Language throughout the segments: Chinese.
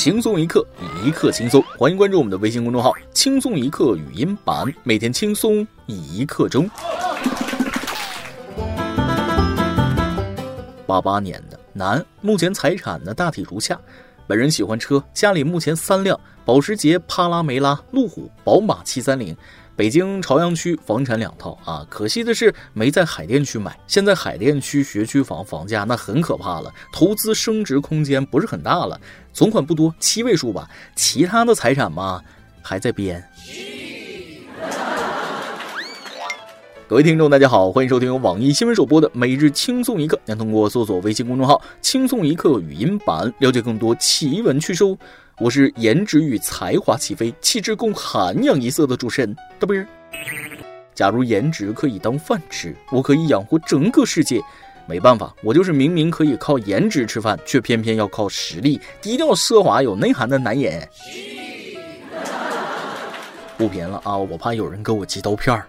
轻松一刻，一刻轻松。欢迎关注我们的微信公众号“轻松一刻语音版”，每天轻松一刻钟。八八年的男，目前财产呢大体如下：本人喜欢车，家里目前三辆保时捷、帕拉梅拉、路虎、宝马七三零。北京朝阳区房产两套啊，可惜的是没在海淀区买。现在海淀区学区房房价那很可怕了，投资升值空间不是很大了。存款不多，七位数吧。其他的财产嘛，还在编。各位听众，大家好，欢迎收听由网易新闻首播的每日轻松一刻。您通过搜索微信公众号“轻松一刻”语音版了解更多奇闻趣事。我是颜值与才华齐飞、气质共涵养一色的主持人大波儿。假如颜值可以当饭吃，我可以养活整个世界。没办法，我就是明明可以靠颜值吃饭，却偏偏要靠实力，低调奢华有内涵的男人。不贫了啊！我怕有人给我寄刀片儿。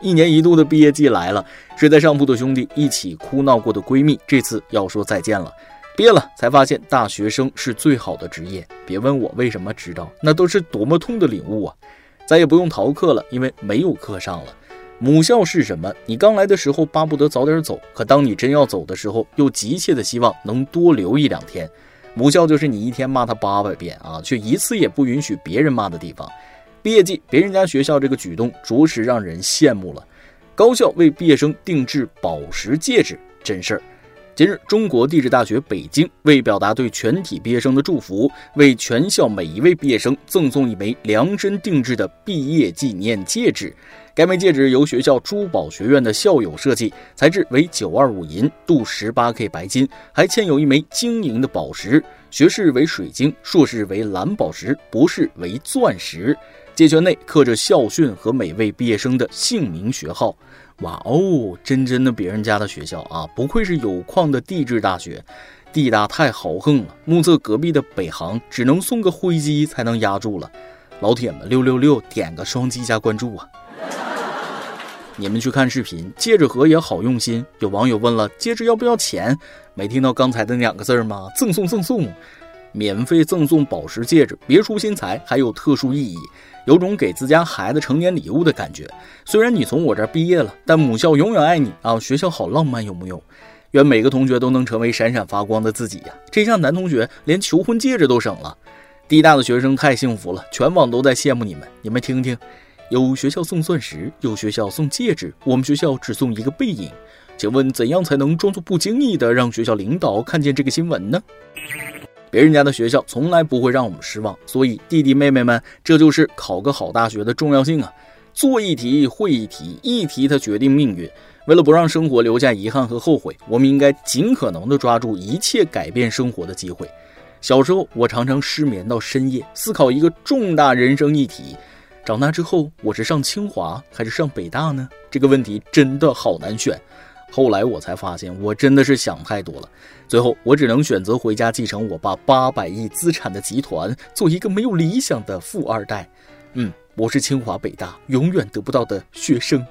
一年一度的毕业季来了，睡在上铺的兄弟一起哭闹过的闺蜜，这次要说再见了。毕业了才发现大学生是最好的职业，别问我为什么知道，那都是多么痛的领悟啊！再也不用逃课了，因为没有课上了。母校是什么？你刚来的时候巴不得早点走，可当你真要走的时候，又急切的希望能多留一两天。母校就是你一天骂他八百遍啊，却一次也不允许别人骂的地方。毕业季，别人家学校这个举动着实让人羡慕了。高校为毕业生定制宝石戒指，真事儿。今日，中国地质大学北京为表达对全体毕业生的祝福，为全校每一位毕业生赠送一枚量身定制的毕业纪念戒指。该枚戒指由学校珠宝学院的校友设计，材质为九二五银，镀十八 K 白金，还嵌有一枚晶莹的宝石，学士为水晶，硕士为蓝宝石，博士为钻石。戒圈内刻着校训和每位毕业生的姓名学号。哇哦，真真的别人家的学校啊，不愧是有矿的地质大学，地大太豪横了。目测隔壁的北航只能送个灰机才能压住了。老铁们，六六六，点个双击加关注啊！你们去看视频，戒指盒也好用心。有网友问了，戒指要不要钱？没听到刚才的两个字吗？赠送赠送，免费赠送宝石戒指，别出心裁，还有特殊意义。有种给自家孩子成年礼物的感觉。虽然你从我这儿毕业了，但母校永远爱你啊！学校好浪漫，有木有？愿每个同学都能成为闪闪发光的自己呀！这下男同学连求婚戒指都省了。地大的学生太幸福了，全网都在羡慕你们。你们听听，有学校送钻石，有学校送戒指，我们学校只送一个背影。请问怎样才能装作不经意的让学校领导看见这个新闻呢？别人家的学校从来不会让我们失望，所以弟弟妹妹们，这就是考个好大学的重要性啊！做一题会一题，一题它决定命运。为了不让生活留下遗憾和后悔，我们应该尽可能的抓住一切改变生活的机会。小时候，我常常失眠到深夜，思考一个重大人生议题：长大之后，我是上清华还是上北大呢？这个问题真的好难选。后来我才发现，我真的是想太多了。最后，我只能选择回家继承我爸八百亿资产的集团，做一个没有理想的富二代。嗯，我是清华北大永远得不到的学生。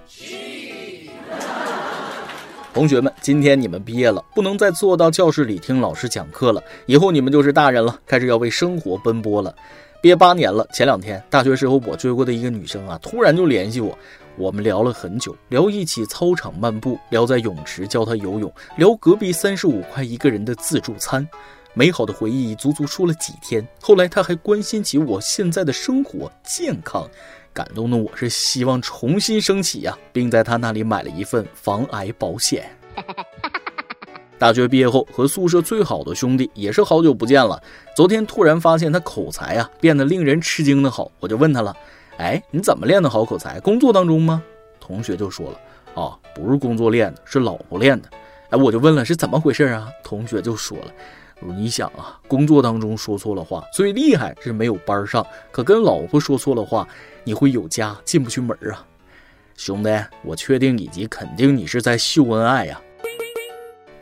同学们，今天你们毕业了，不能再坐到教室里听老师讲课了。以后你们就是大人了，开始要为生活奔波了。毕业八年了，前两天大学时候我追过的一个女生啊，突然就联系我。我们聊了很久，聊一起操场漫步，聊在泳池教他游泳，聊隔壁三十五块一个人的自助餐，美好的回忆足足说了几天。后来他还关心起我现在的生活健康，感动的我是希望重新升起呀，并在他那里买了一份防癌保险。大学毕业后和宿舍最好的兄弟也是好久不见了，昨天突然发现他口才啊变得令人吃惊的好，我就问他了。哎，你怎么练的好口才？工作当中吗？同学就说了，啊，不是工作练的，是老婆练的。哎，我就问了，是怎么回事啊？同学就说了，你想啊，工作当中说错了话，最厉害是没有班上，可跟老婆说错了话，你会有家进不去门啊。兄弟，我确定以及肯定你是在秀恩爱呀。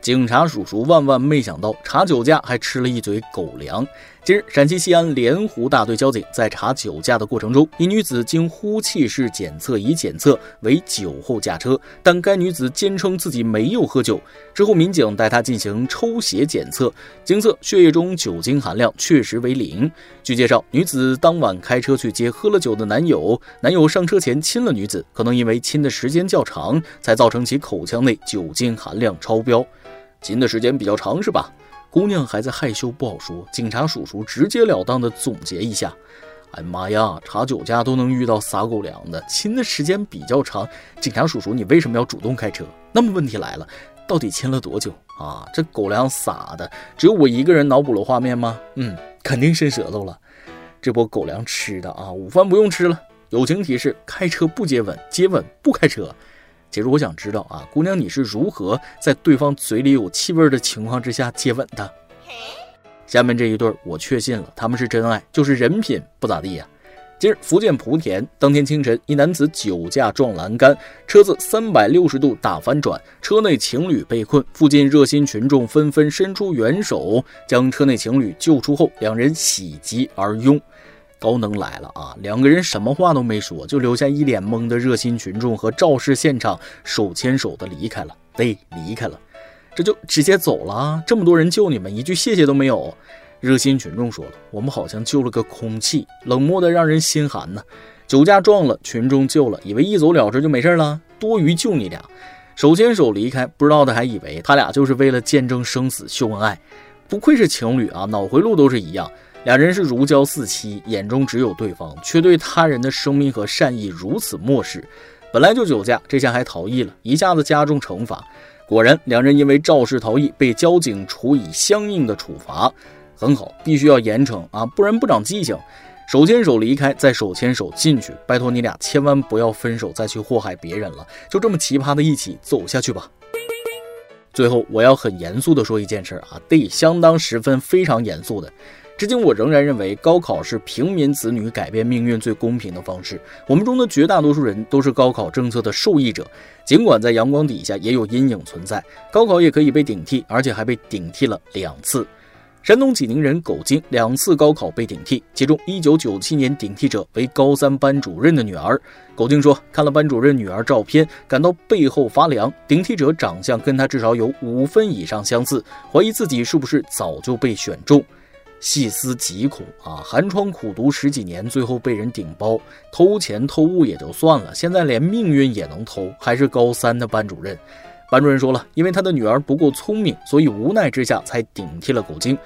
警察叔叔万万没想到，查酒驾还吃了一嘴狗粮。近日，陕西西安莲湖大队交警在查酒驾的过程中，一女子经呼气式检测仪检测为酒后驾车，但该女子坚称自己没有喝酒。之后，民警带她进行抽血检测，经测血液中酒精含量确实为零。据介绍，女子当晚开车去接喝了酒的男友，男友上车前亲了女子，可能因为亲的时间较长，才造成其口腔内酒精含量超标。亲的时间比较长是吧？姑娘还在害羞，不好说。警察叔叔直截了当的总结一下：“哎妈呀，查酒驾都能遇到撒狗粮的，亲的时间比较长。警察叔叔，你为什么要主动开车？那么问题来了，到底亲了多久啊？这狗粮撒的，只有我一个人脑补了画面吗？嗯，肯定伸舌头了。这波狗粮吃的啊，午饭不用吃了。友情提示：开车不接吻，接吻不开车。”其实我想知道啊，姑娘，你是如何在对方嘴里有气味的情况之下接吻的？下面这一对我确信了，他们是真爱，就是人品不咋地呀。今日福建莆田，当天清晨，一男子酒驾撞栏杆，车子三百六十度大翻转，车内情侣被困，附近热心群众纷纷伸出援手，将车内情侣救出后，两人喜极而拥。高能来了啊！两个人什么话都没说，就留下一脸懵的热心群众和肇事现场，手牵手的离开了。对，离开了，这就直接走了啊。这么多人救你们，一句谢谢都没有。热心群众说了：“我们好像救了个空气，冷漠的让人心寒呢。”酒驾撞了，群众救了，以为一走了之就没事了，多余救你俩，手牵手离开，不知道的还以为他俩就是为了见证生死秀恩爱。不愧是情侣啊，脑回路都是一样。两人是如胶似漆，眼中只有对方，却对他人的生命和善意如此漠视。本来就酒驾，这下还逃逸了，一下子加重惩罚。果然，两人因为肇事逃逸被交警处以相应的处罚。很好，必须要严惩啊，不然不长记性。手牵手离开，再手牵手进去，拜托你俩千万不要分手，再去祸害别人了。就这么奇葩的一起走下去吧。最后，我要很严肃的说一件事啊，得，相当十分非常严肃的。至今，我仍然认为高考是平民子女改变命运最公平的方式。我们中的绝大多数人都是高考政策的受益者，尽管在阳光底下也有阴影存在，高考也可以被顶替，而且还被顶替了两次。山东济宁人苟晶两次高考被顶替，其中1997年顶替者为高三班主任的女儿。苟晶说：“看了班主任女儿照片，感到背后发凉。顶替者长相跟她至少有五分以上相似，怀疑自己是不是早就被选中。”细思极恐啊！寒窗苦读十几年，最后被人顶包，偷钱偷物也就算了，现在连命运也能偷，还是高三的班主任。班主任说了，因为他的女儿不够聪明，所以无奈之下才顶替了狗精。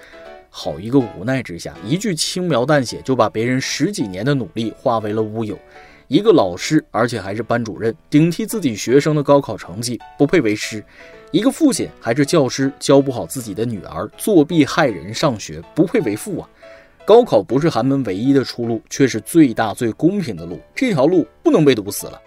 好一个无奈之下，一句轻描淡写就把别人十几年的努力化为了乌有。一个老师，而且还是班主任，顶替自己学生的高考成绩，不配为师。一个父亲还是教师，教不好自己的女儿，作弊害人上学，不配为父啊！高考不是寒门唯一的出路，却是最大最公平的路，这条路不能被堵死了。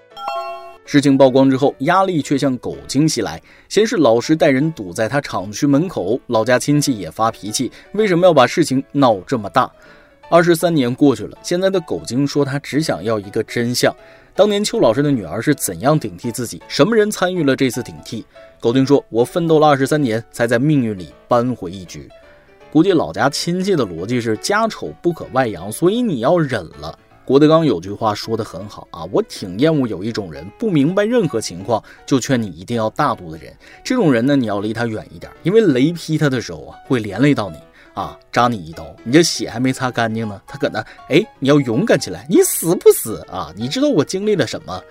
事情曝光之后，压力却向狗精袭来。先是老师带人堵在他厂区门口，老家亲戚也发脾气，为什么要把事情闹这么大？二十三年过去了，现在的狗精说他只想要一个真相。当年邱老师的女儿是怎样顶替自己？什么人参与了这次顶替？苟丁说：“我奋斗了二十三年，才在命运里扳回一局。估计老家亲戚的逻辑是家丑不可外扬，所以你要忍了。”郭德纲有句话说得很好啊，我挺厌恶有一种人不明白任何情况就劝你一定要大度的人。这种人呢，你要离他远一点，因为雷劈他的时候啊，会连累到你。啊，扎你一刀，你这血还没擦干净呢，他搁那，哎，你要勇敢起来，你死不死啊？你知道我经历了什么？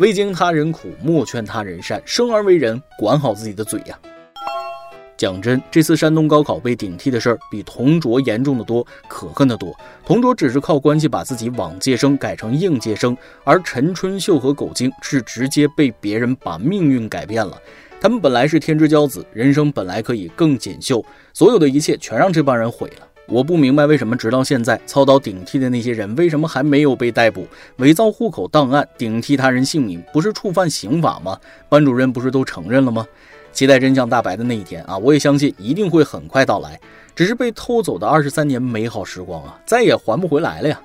未经他人苦，莫劝他人善。生而为人，管好自己的嘴呀。讲真，这次山东高考被顶替的事儿，比同桌严重的多，可恨的多。同桌只是靠关系把自己往届生改成应届生，而陈春秀和苟金是直接被别人把命运改变了。他们本来是天之骄子，人生本来可以更锦绣，所有的一切全让这帮人毁了。我不明白为什么直到现在操刀顶替的那些人为什么还没有被逮捕？伪造户口档案、顶替他人姓名，不是触犯刑法吗？班主任不是都承认了吗？期待真相大白的那一天啊！我也相信一定会很快到来。只是被偷走的二十三年美好时光啊，再也还不回来了呀！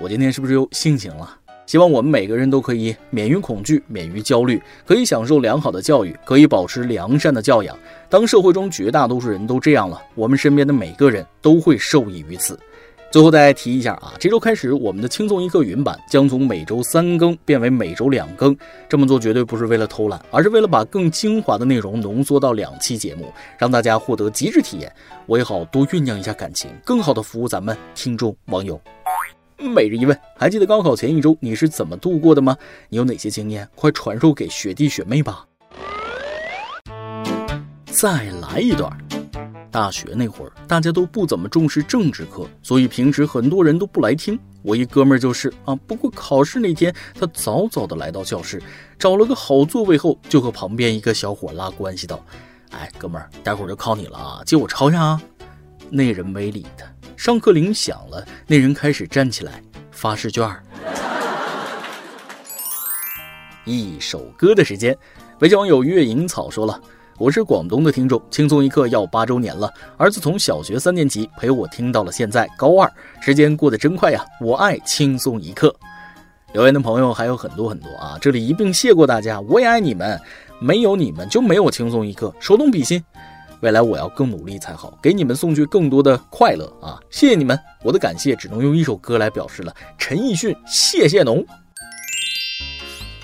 我今天是不是又性情了？希望我们每个人都可以免于恐惧，免于焦虑，可以享受良好的教育，可以保持良善的教养。当社会中绝大多数人都这样了，我们身边的每个人都会受益于此。最后再提一下啊，这周开始，我们的轻松一刻云版将从每周三更变为每周两更。这么做绝对不是为了偷懒，而是为了把更精华的内容浓缩到两期节目，让大家获得极致体验。我也好多酝酿一下感情，更好的服务咱们听众网友。每日一问，还记得高考前一周你是怎么度过的吗？你有哪些经验？快传授给学弟学妹吧！再来一段。大学那会儿，大家都不怎么重视政治课，所以平时很多人都不来听。我一哥们儿就是啊，不过考试那天，他早早的来到教室，找了个好座位后，就和旁边一个小伙拉关系道：“哎，哥们儿，待会儿就靠你了啊，借我抄下啊。”那人没理他。上课铃响了，那人开始站起来发试卷。一首歌的时间，北京网友月影草说了：“我是广东的听众，轻松一刻要八周年了，儿子从小学三年级陪我听到了现在高二，时间过得真快呀！我爱轻松一刻。”留言的朋友还有很多很多啊，这里一并谢过大家，我也爱你们，没有你们就没有轻松一刻，手动比心。未来我要更努力才好，给你们送去更多的快乐啊！谢谢你们，我的感谢只能用一首歌来表示了。陈奕迅，谢谢侬。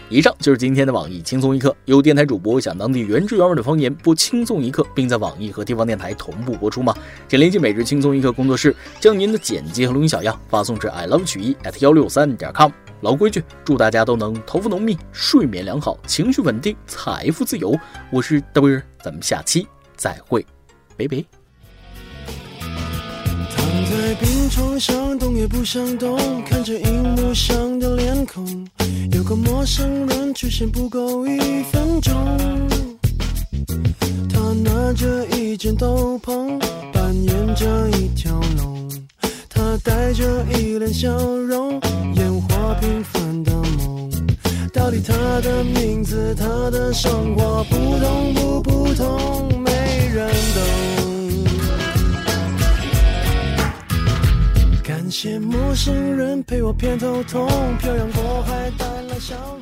以上就是今天的网易轻松一刻，有电台主播想当地原汁原味的方言播轻松一刻，并在网易和地方电台同步播出吗？请联系每日轻松一刻工作室，将您的简介和录音小样发送至 i love 曲艺 at 幺六三点 com。老规矩，祝大家都能头发浓密，睡眠良好，情绪稳定，财富自由。我是 W，咱们下期。再会，拜拜。躺在病床上，动也不想动，看着荧幕上的脸孔，有个陌生人出现不够一分钟。他拿着一件斗篷，扮演着一条龙，他带着一脸笑容，演活平凡的梦。到底他的名字，他的生活，不同不不同。人懂。感谢陌生人陪我偏头痛，漂洋过海带来笑容。